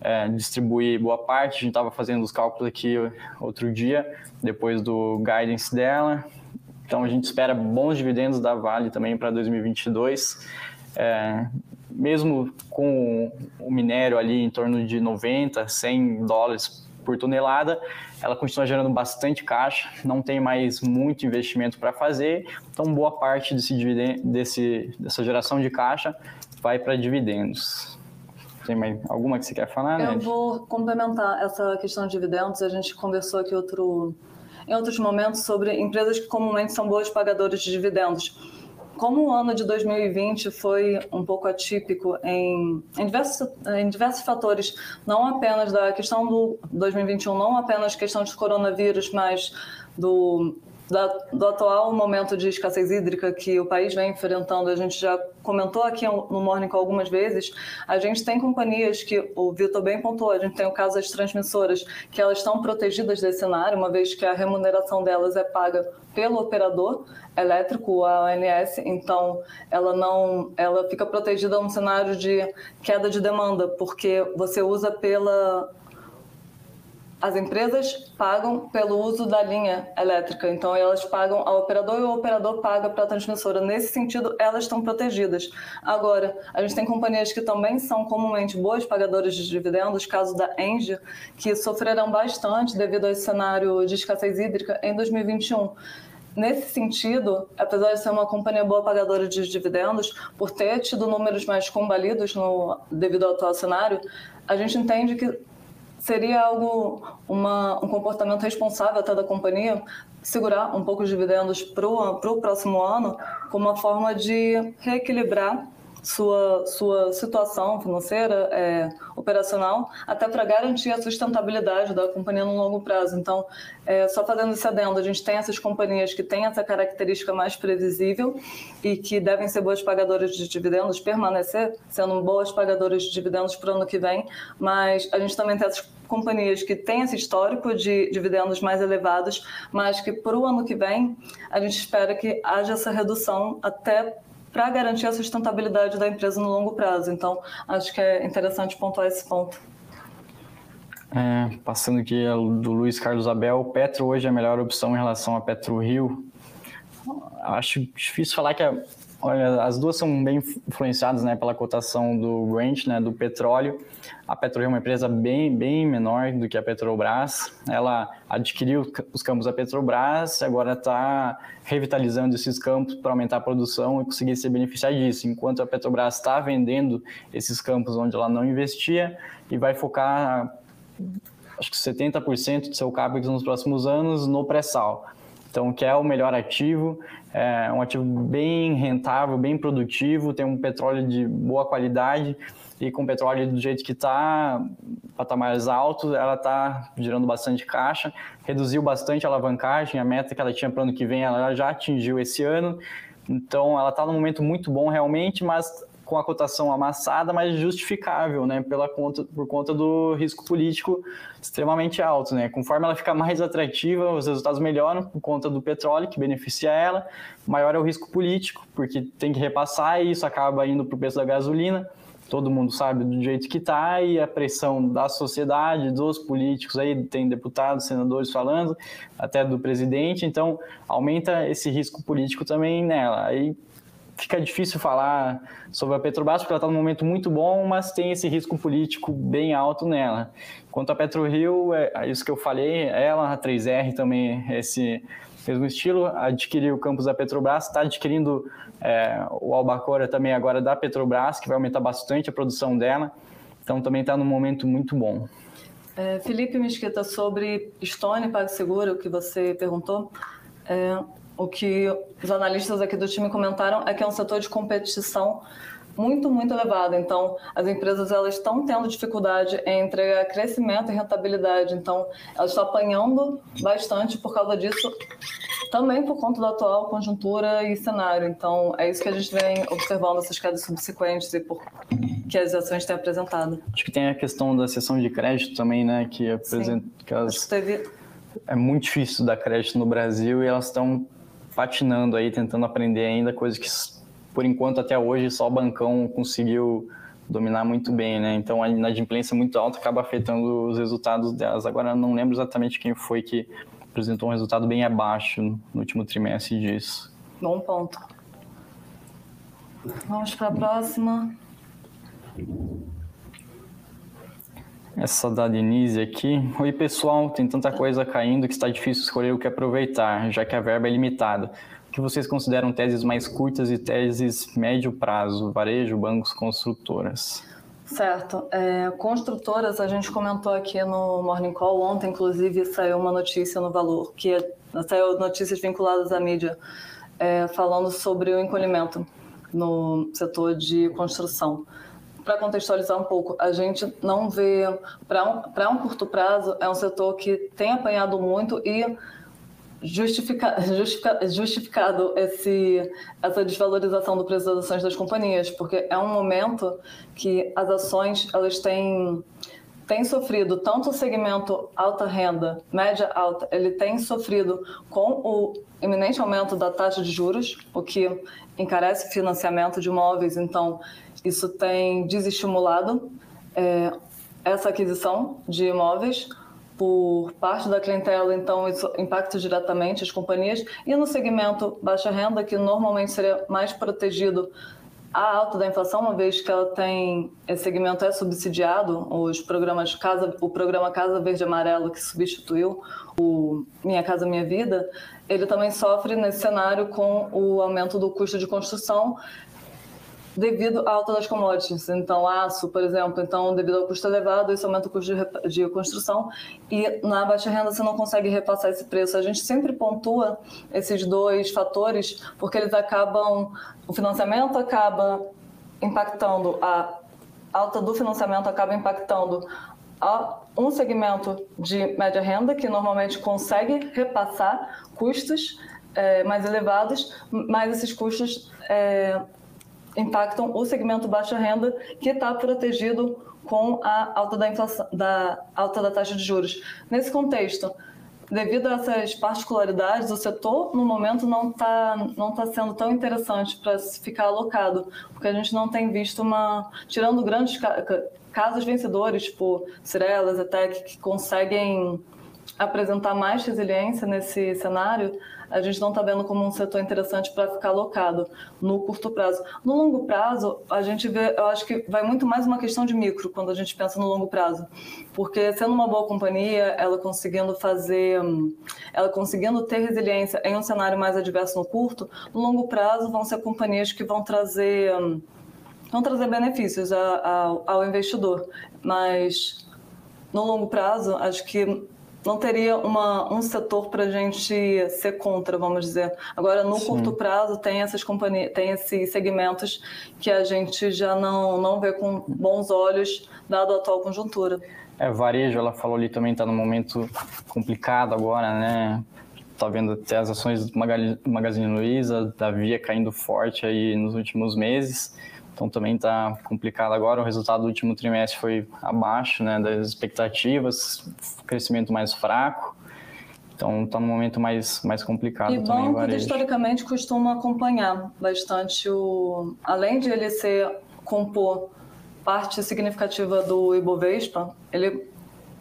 é, distribui boa parte. A gente estava fazendo os cálculos aqui outro dia, depois do guidance dela. Então a gente espera bons dividendos da Vale também para 2022. É, mesmo com o minério ali em torno de 90, 100 dólares por tonelada, ela continua gerando bastante caixa, não tem mais muito investimento para fazer, então boa parte desse, desse, dessa geração de caixa vai para dividendos. Tem mais alguma que você quer falar? Eu vou complementar essa questão de dividendos. A gente conversou aqui outro, em outros momentos sobre empresas que comumente são boas pagadoras de dividendos como o ano de 2020 foi um pouco atípico em, em, diversos, em diversos fatores, não apenas da questão do 2021, não apenas questão de coronavírus, mas do do atual momento de escassez hídrica que o país vem enfrentando, a gente já comentou aqui no Morning Call algumas vezes, a gente tem companhias que, o Vitor bem pontuou, a gente tem o caso das transmissoras, que elas estão protegidas desse cenário, uma vez que a remuneração delas é paga pelo operador elétrico, a ONS, então ela não, ela fica protegida num cenário de queda de demanda, porque você usa pela as empresas pagam pelo uso da linha elétrica, então elas pagam ao operador e o operador paga para a transmissora. Nesse sentido, elas estão protegidas. Agora, a gente tem companhias que também são comumente boas pagadoras de dividendos, caso da Engie, que sofrerão bastante devido a esse cenário de escassez hídrica em 2021. Nesse sentido, apesar de ser uma companhia boa pagadora de dividendos, por ter tido números mais combalidos no, devido ao atual cenário, a gente entende que seria algo, uma, um comportamento responsável até da companhia? Segurar um pouco os dividendos para o próximo ano como uma forma de reequilibrar sua, sua situação financeira, é, operacional, até para garantir a sustentabilidade da companhia no longo prazo. Então, é, só fazendo esse adendo, a gente tem essas companhias que têm essa característica mais previsível e que devem ser boas pagadoras de dividendos, permanecer sendo boas pagadoras de dividendos para o ano que vem, mas a gente também tem essas companhias que têm esse histórico de dividendos mais elevados, mas que para o ano que vem a gente espera que haja essa redução até para garantir a sustentabilidade da empresa no longo prazo. Então, acho que é interessante pontuar esse ponto. É, passando aqui do Luiz Carlos Abel, Petro hoje é a melhor opção em relação a Petro Rio. Acho difícil falar que a, olha, as duas são bem influenciadas né, pela cotação do Brent, né, do petróleo. A PetroRio é uma empresa bem, bem menor do que a Petrobras. Ela adquiriu os campos da Petrobras, agora está revitalizando esses campos para aumentar a produção e conseguir se beneficiar disso, enquanto a Petrobras está vendendo esses campos onde ela não investia e vai focar acho que 70% do seu CAPEX nos próximos anos no pré-sal. Então, que é o melhor ativo, é um ativo bem rentável, bem produtivo, tem um petróleo de boa qualidade e com o petróleo do jeito que está, patamares altos, ela está gerando bastante caixa, reduziu bastante a alavancagem, a meta que ela tinha para o ano que vem ela já atingiu esse ano, então ela está num momento muito bom realmente, mas com a cotação amassada, mas justificável, né, pela conta, por conta do risco político extremamente alto, né? Conforme ela fica mais atrativa, os resultados melhoram por conta do petróleo que beneficia ela, maior é o risco político, porque tem que repassar e isso acaba indo para o preço da gasolina todo mundo sabe do jeito que está e a pressão da sociedade, dos políticos aí, tem deputados, senadores falando, até do presidente, então aumenta esse risco político também nela. Aí fica difícil falar sobre a Petrobras, porque ela está num momento muito bom, mas tem esse risco político bem alto nela. Quanto a PetroRio, é, é isso que eu falei, ela, a 3R também, esse mesmo estilo, adquiriu o campus da Petrobras, está adquirindo é, o Albacora também agora da Petrobras, que vai aumentar bastante a produção dela. Então também está num momento muito bom. É, Felipe Mesquita, sobre Stone PagSeguro, que você perguntou, é, o que os analistas aqui do time comentaram é que é um setor de competição muito, muito elevado. Então, as empresas elas estão tendo dificuldade em entregar crescimento e rentabilidade. Então, elas estão apanhando bastante por causa disso também por conta da atual conjuntura e cenário. Então, é isso que a gente vem observando, essas quedas subsequentes e por que as ações têm apresentado. Acho que tem a questão da sessão de crédito também, né? Que apresenta. Que elas... teve... É muito difícil dar crédito no Brasil e elas estão patinando aí, tentando aprender ainda, coisa que, por enquanto, até hoje, só o bancão conseguiu dominar muito bem, né? Então a inadimplência muito alta acaba afetando os resultados delas. Agora não lembro exatamente quem foi que apresentou um resultado bem abaixo no último trimestre disso. Bom ponto. Vamos para a próxima. Essa da Denise aqui. Oi, pessoal. Tem tanta coisa caindo que está difícil escolher o que aproveitar, já que a verba é limitada. O que vocês consideram teses mais curtas e teses médio prazo? Varejo, bancos, construtoras. Certo. É, construtoras, a gente comentou aqui no Morning Call, ontem, inclusive, saiu uma notícia no Valor, que é, saiu notícias vinculadas à mídia, é, falando sobre o encolhimento no setor de construção. Para contextualizar um pouco, a gente não vê, para um, um curto prazo, é um setor que tem apanhado muito e justifica, justifica, justificado esse, essa desvalorização do preço das ações das companhias, porque é um momento que as ações elas têm, têm sofrido, tanto o segmento alta renda, média alta, ele tem sofrido com o iminente aumento da taxa de juros, o que encarece financiamento de imóveis, então isso tem desestimulado é, essa aquisição de imóveis, por parte da clientela, então isso impacta diretamente as companhias. E no segmento baixa renda, que normalmente seria mais protegido a alta da inflação, uma vez que ela tem esse segmento é subsidiado, os programas Casa, o programa Casa Verde Amarelo que substituiu o Minha Casa Minha Vida, ele também sofre nesse cenário com o aumento do custo de construção devido à alta das commodities. Então, aço, por exemplo, então devido ao custo elevado, isso aumenta o custo de, construção e na baixa renda você não consegue repassar esse preço. A gente sempre pontua esses dois fatores porque eles acabam, o financiamento acaba impactando a alta do financiamento acaba impactando um segmento de média renda que normalmente consegue repassar custos é, mais elevados, mas esses custos é, impactam o segmento baixa renda, que está protegido com a alta da, inflação, da alta da taxa de juros. Nesse contexto, devido a essas particularidades, o setor no momento não está não tá sendo tão interessante para ficar alocado, porque a gente não tem visto uma, tirando grandes casos vencedores, tipo Cirelas, Etec, que conseguem apresentar mais resiliência nesse cenário, a gente não está vendo como um setor interessante para ficar alocado no curto prazo. No longo prazo, a gente vê, eu acho que vai muito mais uma questão de micro quando a gente pensa no longo prazo, porque sendo uma boa companhia, ela conseguindo fazer, ela conseguindo ter resiliência em um cenário mais adverso no curto, no longo prazo vão ser companhias que vão trazer vão trazer benefícios ao, ao investidor, mas no longo prazo, acho que não teria uma, um setor para a gente ser contra, vamos dizer. Agora, no Sim. curto prazo, tem essas companhias, tem esses segmentos que a gente já não, não vê com bons olhos, dado a atual conjuntura. É, varejo, ela falou ali também, está num momento complicado agora, né? Tá vendo até as ações do Magazine Luiza, da Via caindo forte aí nos últimos meses. Então também está complicado agora. O resultado do último trimestre foi abaixo né, das expectativas, crescimento mais fraco. Então está num momento mais, mais complicado e também. E banco, historicamente, costuma acompanhar bastante o... Além de ele ser, compor parte significativa do Ibovespa, ele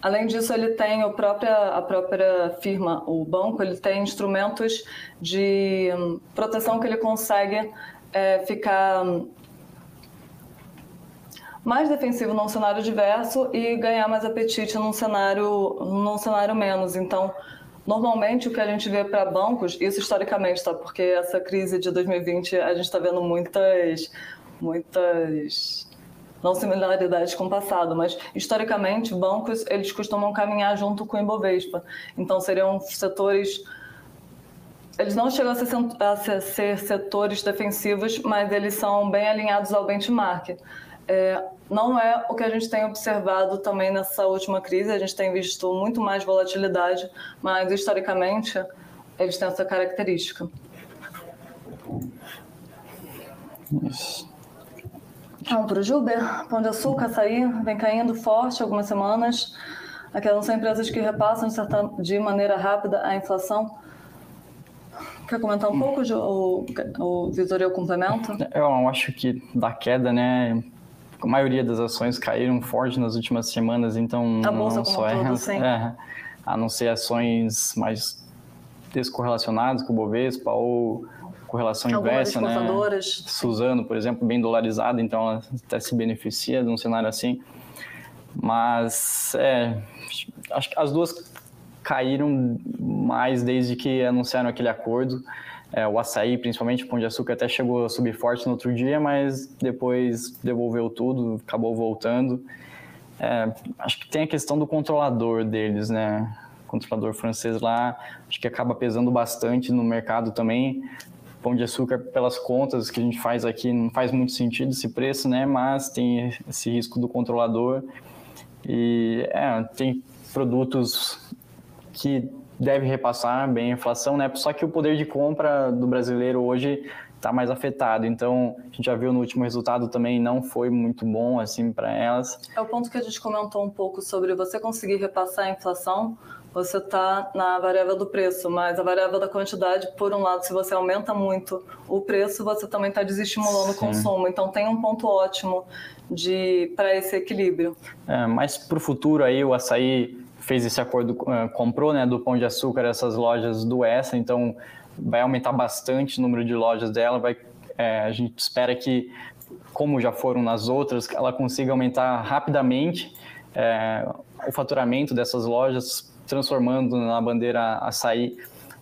Além disso, ele tem a própria, a própria firma, o banco, ele tem instrumentos de proteção que ele consegue é, ficar mais defensivo num cenário diverso e ganhar mais apetite num cenário, num cenário menos. Então, normalmente o que a gente vê para bancos, isso historicamente, tá? Porque essa crise de 2020 a gente está vendo muitas, muitas não similaridades com o passado, mas historicamente bancos eles costumam caminhar junto com o Ibovespa. Então seriam setores eles não chegam a ser, a ser setores defensivos, mas eles são bem alinhados ao benchmark é, não é o que a gente tem observado também nessa última crise. A gente tem visto muito mais volatilidade, mas historicamente eles têm essa característica. Isso. Vamos para o Juber. Pão de açúcar, açaí, vem caindo forte algumas semanas. Aquelas são empresas que repassam de maneira rápida a inflação. Quer comentar um pouco, o, o Vitor, eu complemento? Eu acho que da queda, né, a maioria das ações caíram forte nas últimas semanas, então a não só é, todo, é, a não ser ações mais descorrelacionadas com o Bovespa ou correlação Algumas inversa, né? Suzano, por exemplo, bem dolarizada, então ela até se beneficia de um cenário assim. Mas é, acho que as duas caíram mais desde que anunciaram aquele acordo. É, o açaí, principalmente o pão de açúcar, até chegou a subir forte no outro dia, mas depois devolveu tudo, acabou voltando. É, acho que tem a questão do controlador deles, né? O controlador francês lá, acho que acaba pesando bastante no mercado também. Pão de açúcar, pelas contas que a gente faz aqui, não faz muito sentido esse preço, né? Mas tem esse risco do controlador. E é, tem produtos que deve repassar bem a inflação, né? Só que o poder de compra do brasileiro hoje está mais afetado. Então, a gente já viu no último resultado também não foi muito bom assim para elas. É o ponto que a gente comentou um pouco sobre você conseguir repassar a inflação. Você está na variável do preço, mas a variável da quantidade, por um lado, se você aumenta muito o preço, você também está desestimulando Sim. o consumo. Então, tem um ponto ótimo de para esse equilíbrio. É, mas para o futuro aí o açaí fez esse acordo, uh, comprou né, do Pão de Açúcar essas lojas do Essa, então vai aumentar bastante o número de lojas dela. Vai, é, a gente espera que, como já foram nas outras, ela consiga aumentar rapidamente é, o faturamento dessas lojas, transformando na bandeira açaí.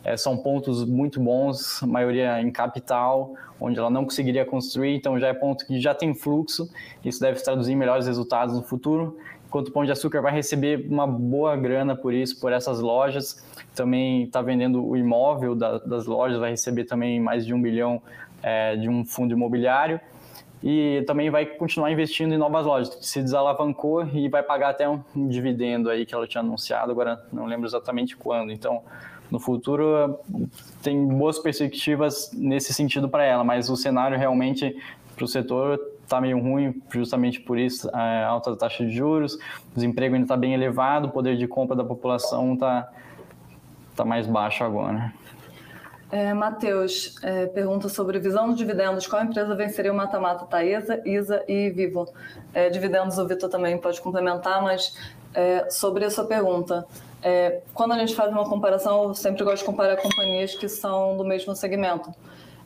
É, são pontos muito bons, maioria em capital, onde ela não conseguiria construir, então já é ponto que já tem fluxo, isso deve traduzir em melhores resultados no futuro enquanto o Pão de Açúcar vai receber uma boa grana por isso, por essas lojas. Também está vendendo o imóvel da, das lojas, vai receber também mais de um bilhão é, de um fundo imobiliário. E também vai continuar investindo em novas lojas. Se desalavancou e vai pagar até um, um dividendo aí que ela tinha anunciado, agora não lembro exatamente quando. Então, no futuro, tem boas perspectivas nesse sentido para ela, mas o cenário realmente para o setor está meio ruim, justamente por isso, a alta taxa de juros, desemprego ainda está bem elevado, o poder de compra da população está tá mais baixo agora. É, Matheus, é, pergunta sobre visão dos dividendos. Qual empresa venceria o mata-mata? Taesa, Isa e Vivo. É, dividendos o Vitor também pode complementar, mas é, sobre a sua pergunta. É, quando a gente faz uma comparação, eu sempre gosto de comparar companhias que são do mesmo segmento.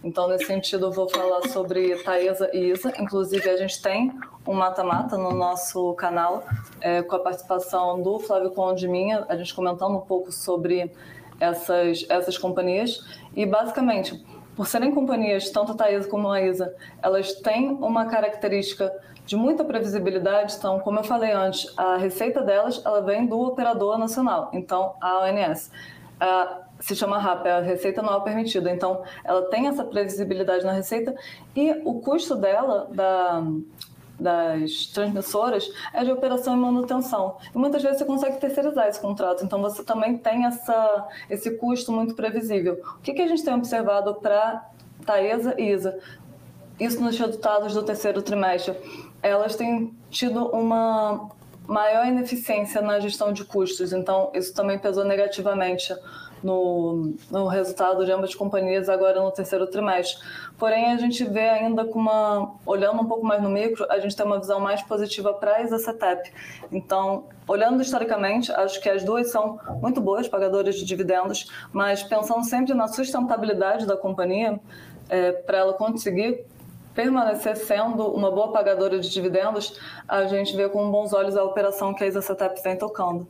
Então, nesse sentido, eu vou falar sobre Taesa e Isa. Inclusive, a gente tem um mata-mata no nosso canal, é, com a participação do Flávio Conde minha, a gente comentando um pouco sobre essas, essas companhias. E, basicamente, por serem companhias, tanto a Taesa como a Isa, elas têm uma característica de muita previsibilidade. Então, como eu falei antes, a receita delas ela vem do operador nacional, então a ONS. A se chama RAP, é a receita anual permitida. Então, ela tem essa previsibilidade na receita e o custo dela, da, das transmissoras, é de operação e manutenção. E muitas vezes você consegue terceirizar esse contrato, então você também tem essa, esse custo muito previsível. O que, que a gente tem observado para Taesa e Isa? Isso nos resultados do terceiro trimestre. Elas têm tido uma maior ineficiência na gestão de custos, então isso também pesou negativamente no, no resultado de ambas companhias agora no terceiro trimestre. Porém, a gente vê ainda com uma. Olhando um pouco mais no micro, a gente tem uma visão mais positiva para a Isacetep. Então, olhando historicamente, acho que as duas são muito boas pagadoras de dividendos, mas pensando sempre na sustentabilidade da companhia, é, para ela conseguir permanecer sendo uma boa pagadora de dividendos, a gente vê com bons olhos a operação que a Isacetep vem tocando.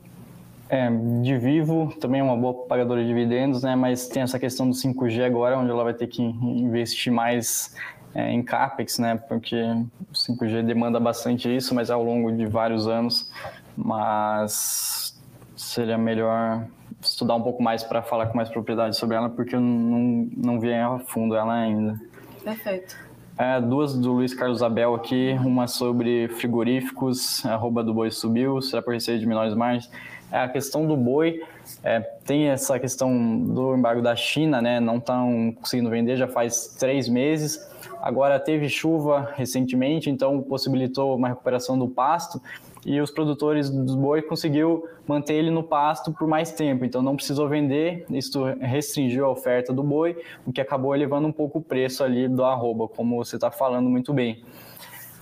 É, de Vivo também é uma boa pagadora de dividendos, né? Mas tem essa questão do 5G agora, onde ela vai ter que investir mais é, em capex, né? Porque o 5G demanda bastante isso, mas ao longo de vários anos. Mas seria melhor estudar um pouco mais para falar com mais propriedade sobre ela, porque eu não, não vi a fundo ela ainda. Perfeito. É, duas do Luiz Carlos Abel aqui, uma sobre frigoríficos, arroba do boi subiu, será por receio de menores margens. É, a questão do boi, é, tem essa questão do embargo da China, né? Não estão conseguindo vender já faz três meses. Agora teve chuva recentemente, então possibilitou uma recuperação do pasto e os produtores dos boi conseguiu manter ele no pasto por mais tempo, então não precisou vender, isso restringiu a oferta do boi, o que acabou elevando um pouco o preço ali do arroba, como você está falando muito bem.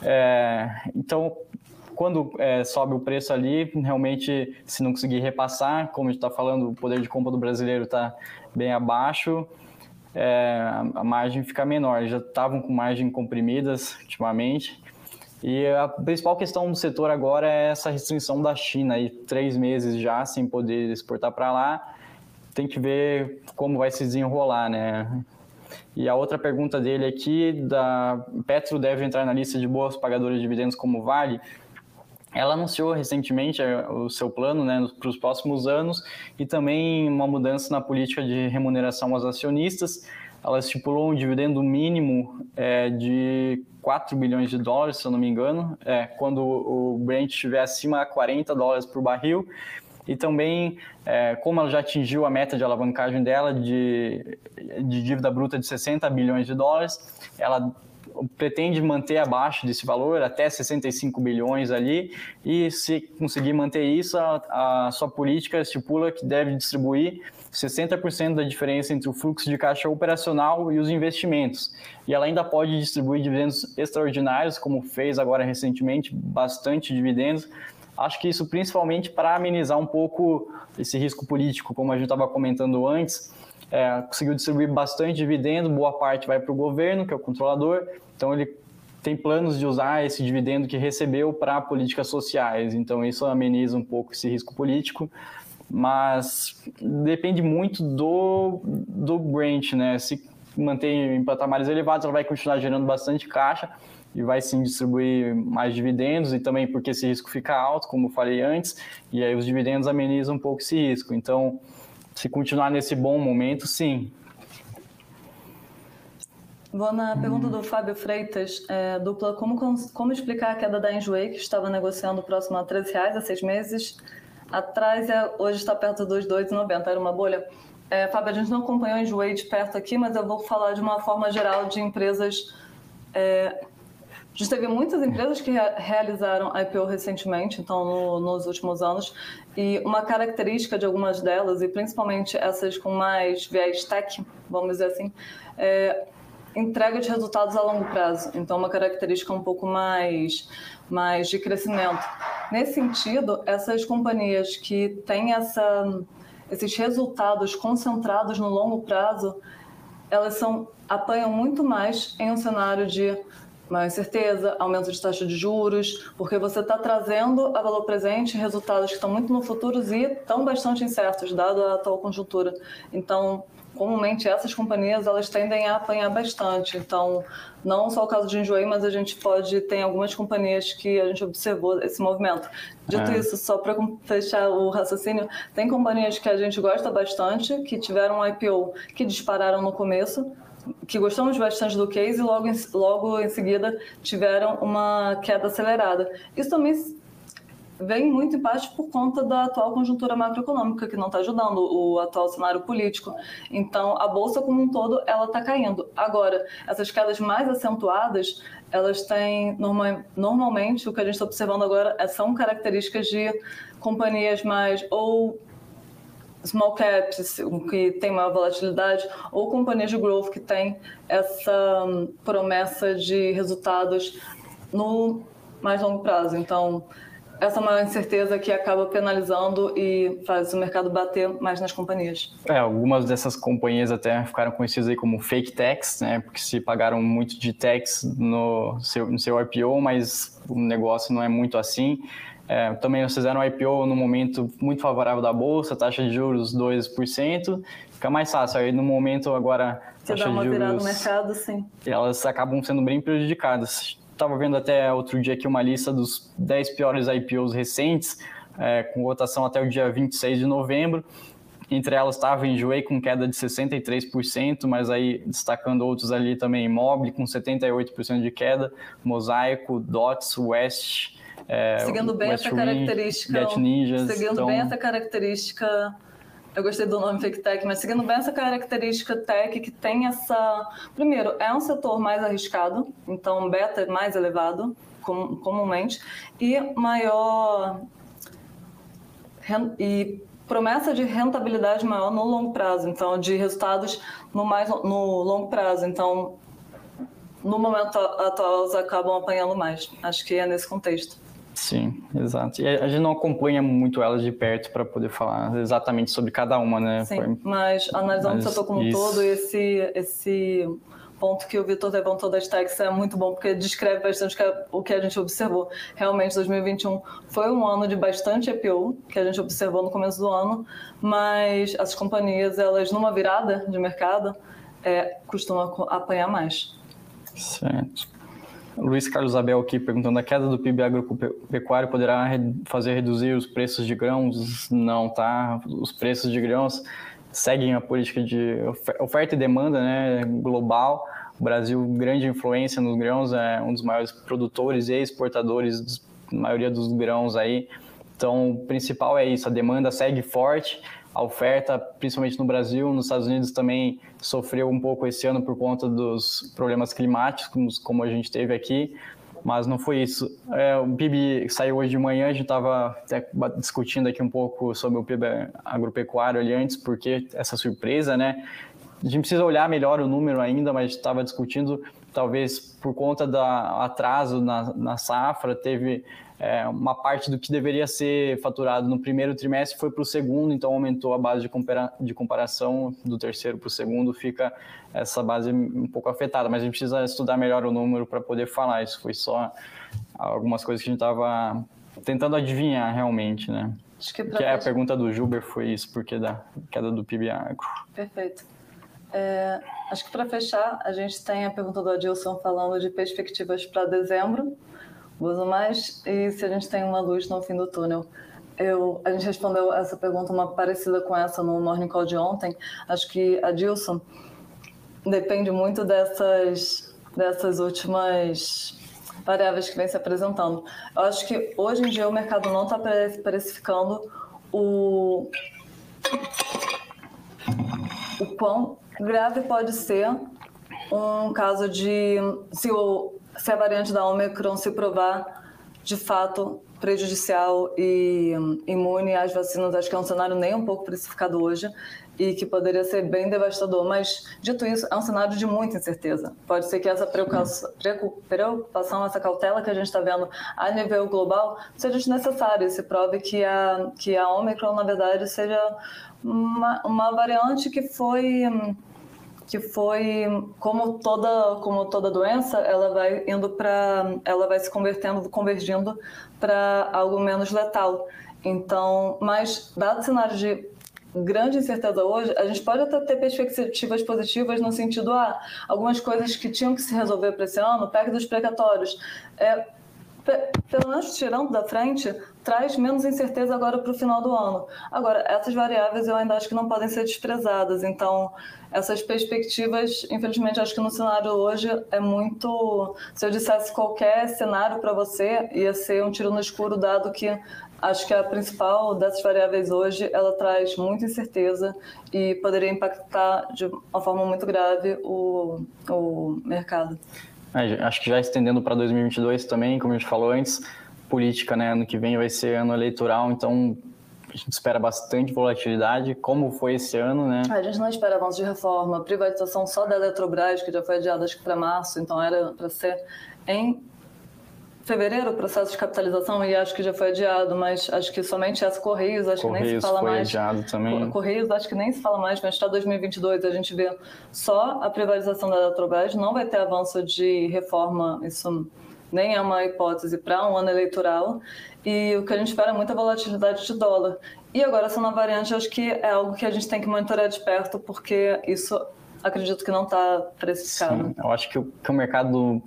É, então, quando é, sobe o preço ali, realmente, se não conseguir repassar, como a gente está falando, o poder de compra do brasileiro está bem abaixo, é, a margem fica menor. Já estavam com margem comprimidas ultimamente. E a principal questão do setor agora é essa restrição da China, aí três meses já sem poder exportar para lá. Tem que ver como vai se desenrolar, né? E a outra pergunta dele aqui, da Petro deve entrar na lista de boas pagadoras de dividendos como Vale. Ela anunciou recentemente é, o seu plano né, para os próximos anos e também uma mudança na política de remuneração aos acionistas. Ela estipulou um dividendo mínimo é, de 4 bilhões de dólares, se eu não me engano, é, quando o Brent estiver acima de 40 dólares por barril. e também é, como ela já atingiu a meta de alavancagem dela de, de dívida bruta de 60 bilhões de dólares, ela pretende manter abaixo desse valor, até 65 bilhões ali, e se conseguir manter isso, a, a sua política estipula que deve distribuir 60% da diferença entre o fluxo de caixa operacional e os investimentos. E ela ainda pode distribuir dividendos extraordinários, como fez agora recentemente, bastante dividendos. Acho que isso principalmente para amenizar um pouco esse risco político, como a gente estava comentando antes, é, conseguiu distribuir bastante dividendo, boa parte vai para o governo, que é o controlador, então ele tem planos de usar esse dividendo que recebeu para políticas sociais, então isso ameniza um pouco esse risco político, mas depende muito do, do Brent, né? Se manter em patamares elevados, ela vai continuar gerando bastante caixa e vai sim distribuir mais dividendos e também porque esse risco fica alto, como falei antes, e aí os dividendos amenizam um pouco esse risco. Então, se continuar nesse bom momento, sim. Vou na pergunta do Fábio Freitas, é, dupla, como, como explicar a queda da Enjoei, que estava negociando próximo a 13 reais há seis meses, atrás é, hoje está perto dos 2,90, era uma bolha. É, Fábio, a gente não acompanhou a Enjoei de perto aqui, mas eu vou falar de uma forma geral de empresas é, gente teve muitas empresas que realizaram IPO recentemente, então no, nos últimos anos, e uma característica de algumas delas, e principalmente essas com mais viés tech, vamos dizer assim, é entrega de resultados a longo prazo. Então, uma característica um pouco mais, mais de crescimento. Nesse sentido, essas companhias que têm essa, esses resultados concentrados no longo prazo, elas são apanham muito mais em um cenário de maior incerteza, aumento de taxa de juros, porque você está trazendo a valor presente resultados que estão muito no futuro e estão bastante incertos, dado a atual conjuntura. Então, comumente essas companhias elas tendem a apanhar bastante. Então, não só o caso de Enjoei, mas a gente pode tem algumas companhias que a gente observou esse movimento. Dito é. isso, só para fechar o raciocínio, tem companhias que a gente gosta bastante, que tiveram um IPO que dispararam no começo, que gostamos bastante do case e logo em, logo em seguida tiveram uma queda acelerada. Isso também vem muito em parte por conta da atual conjuntura macroeconômica que não está ajudando o atual cenário político. Então, a bolsa como um todo ela está caindo. Agora, essas quedas mais acentuadas, elas têm normal, normalmente o que a gente está observando agora é, são características de companhias mais ou small caps, que tem maior volatilidade, ou companhias de growth que tem essa hum, promessa de resultados no mais longo prazo. Então, essa é uma incerteza que acaba penalizando e faz o mercado bater mais nas companhias. É, algumas dessas companhias até ficaram conhecidas aí como fake techs, né? Porque se pagaram muito de techs no seu, no seu IPO, mas o negócio não é muito assim. É, também nós fizeram um IPO no momento muito favorável da bolsa, taxa de juros 2%, fica mais fácil. Aí no momento agora Você taxa dá uma de juros, no mercado, sim. Elas acabam sendo bem prejudicadas. Estava vendo até outro dia aqui uma lista dos 10 piores IPOs recentes, é, com votação até o dia 26 de novembro. Entre elas estava Enjoei com queda de 63%, mas aí destacando outros ali também, Mobile com 78% de queda, Mosaico, Dots, West, é, seguindo bem West essa característica. Get Ninjas, seguindo então... bem essa característica. Eu gostei do nome Fake Tech, mas seguindo bem essa característica tech que tem essa. Primeiro, é um setor mais arriscado, então beta é mais elevado, com, comumente, e maior. E promessa de rentabilidade maior no longo prazo, então de resultados no mais no longo prazo. Então, no momento atual, elas acabam apanhando mais. Acho que é nesse contexto. Sim, exato. E a gente não acompanha muito elas de perto para poder falar exatamente sobre cada uma, né? Sim, Foi... mas analisando mas o setor como um todo, esse, esse ponto que o Vitor levantou das techs é muito bom, porque descreve bastante o que a gente observou. Realmente, 2021 foi um ano de bastante IPO, que a gente observou no começo do ano, mas as companhias, elas numa virada de mercado, é, costumam apanhar mais. Certo. Luiz Carlos Abel aqui perguntando: a queda do PIB agropecuário poderá fazer reduzir os preços de grãos? Não, tá? Os preços de grãos seguem a política de oferta e demanda né, global. O Brasil, grande influência nos grãos, é um dos maiores produtores e exportadores da maioria dos grãos aí. Então, o principal é isso, a demanda segue forte, a oferta, principalmente no Brasil, nos Estados Unidos também sofreu um pouco esse ano por conta dos problemas climáticos, como a gente teve aqui, mas não foi isso. É, o PIB saiu hoje de manhã, a gente estava discutindo aqui um pouco sobre o PIB agropecuário ali antes, porque essa surpresa, né? A gente precisa olhar melhor o número ainda, mas estava discutindo, talvez por conta do atraso na, na safra, teve é, uma parte do que deveria ser faturado no primeiro trimestre foi para o segundo, então aumentou a base de, compara de comparação do terceiro para o segundo, fica essa base um pouco afetada, mas a gente precisa estudar melhor o número para poder falar. Isso foi só algumas coisas que a gente estava tentando adivinhar realmente, né? Acho que, que é a pergunta do Juber foi isso, porque da queda do PIB agro. Perfeito. É, acho que para fechar, a gente tem a pergunta do Adilson falando de perspectivas para dezembro uso mais e se a gente tem uma luz no fim do túnel. Eu, a gente respondeu essa pergunta uma parecida com essa no Morning Call de ontem. Acho que a Dilson depende muito dessas, dessas últimas variáveis que vem se apresentando. Eu acho que hoje em dia o mercado não está precificando o, o quão grave pode ser um caso de se o se a variante da Omicron se provar de fato prejudicial e imune às vacinas, acho que é um cenário nem um pouco precificado hoje e que poderia ser bem devastador. Mas, dito isso, é um cenário de muita incerteza. Pode ser que essa preocupação, essa cautela que a gente está vendo a nível global seja desnecessária e se prove que a, que a Omicron, na verdade, seja uma, uma variante que foi que foi como toda como toda doença, ela vai indo para ela vai se convertendo, convergindo para algo menos letal. Então, mas dado cenário de grande incerteza hoje, a gente pode até ter perspectivas positivas no sentido, ah, algumas coisas que tinham que se resolver para esse ano, PEC dos precatórios. É, pelo menos tirando da frente, traz menos incerteza agora para o final do ano. Agora, essas variáveis eu ainda acho que não podem ser desprezadas, então essas perspectivas, infelizmente, acho que no cenário hoje é muito. Se eu dissesse qualquer cenário para você, ia ser um tiro no escuro, dado que acho que a principal dessas variáveis hoje ela traz muita incerteza e poderia impactar de uma forma muito grave o, o mercado. É, acho que já estendendo para 2022 também, como a gente falou antes, política, né? Ano que vem vai ser ano eleitoral, então a gente espera bastante volatilidade, como foi esse ano, né? A gente não espera avanço de reforma, privatização só da Eletrobras, que já foi adiada acho que para março, então era para ser em fevereiro o processo de capitalização e acho que já foi adiado, mas acho que somente essa Correios, acho Correios que nem se fala foi mais. adiado também. Correios, acho que nem se fala mais, mas está 2022 a gente vê só a privatização da Eletrobras, não vai ter avanço de reforma, isso nem é uma hipótese para um ano eleitoral, e o que a gente espera é muita volatilidade de dólar. E agora essa nova variante, acho que é algo que a gente tem que monitorar de perto, porque isso acredito que não está precificado. Sim, eu acho que o, que o mercado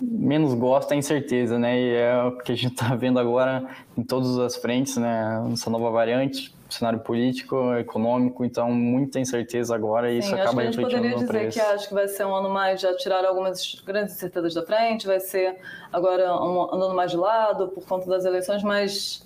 menos gosta é incerteza, né? E é o que a gente está vendo agora em todas as frentes, né? Essa nova variante, cenário político, econômico, então muita incerteza agora e Sim, isso acaba refletindo no preço. a gente poderia dizer que acho que vai ser um ano mais já tirar algumas grandes incertezas da frente, vai ser agora um, andando mais de lado por conta das eleições, mas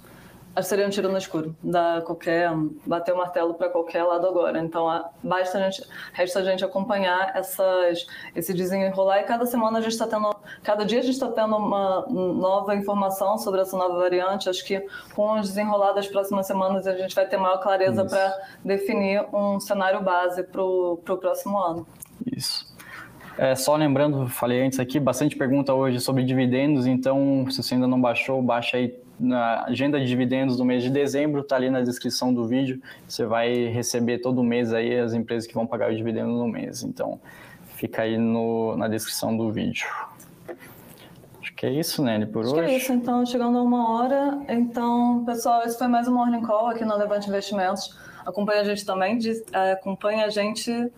seria um tiro no escuro, dar qualquer, bater o martelo para qualquer lado agora. Então, basta a gente, resta a gente acompanhar essas, esse desenrolar e cada semana a gente está tendo, cada dia a gente está tendo uma nova informação sobre essa nova variante. Acho que com o desenrolar das próximas semanas a gente vai ter maior clareza para definir um cenário base para o próximo ano. Isso. É, só lembrando, falei antes aqui, bastante pergunta hoje sobre dividendos, então se você ainda não baixou, baixa aí na agenda de dividendos do mês de dezembro, está ali na descrição do vídeo. Você vai receber todo mês aí as empresas que vão pagar o dividendo no mês. Então, fica aí no, na descrição do vídeo. Acho que é isso, Nelly, por Acho hoje. Que é isso, então, chegando a uma hora. Então, pessoal, esse foi mais um Morning Call aqui no Levante Investimentos. Acompanha a gente também, de, é, acompanha a gente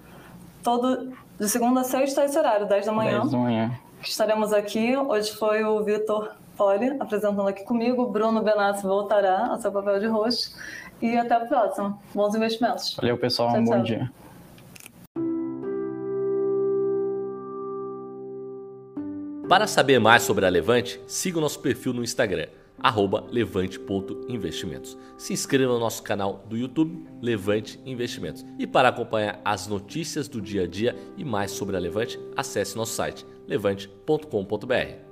todo de segunda a sexta, esse horário, 10 da manhã. 10 da manhã. Estaremos aqui. Hoje foi o Vitor Poli apresentando aqui comigo. Bruno Benassi voltará ao seu papel de host. E até a próxima. Bons investimentos. Valeu, pessoal. Tchau, um bom tchau. dia. Para saber mais sobre a Levante, siga o nosso perfil no Instagram levante.investimentos. Se inscreva no nosso canal do YouTube Levante Investimentos. E para acompanhar as notícias do dia a dia e mais sobre a Levante, acesse nosso site levante.com.br.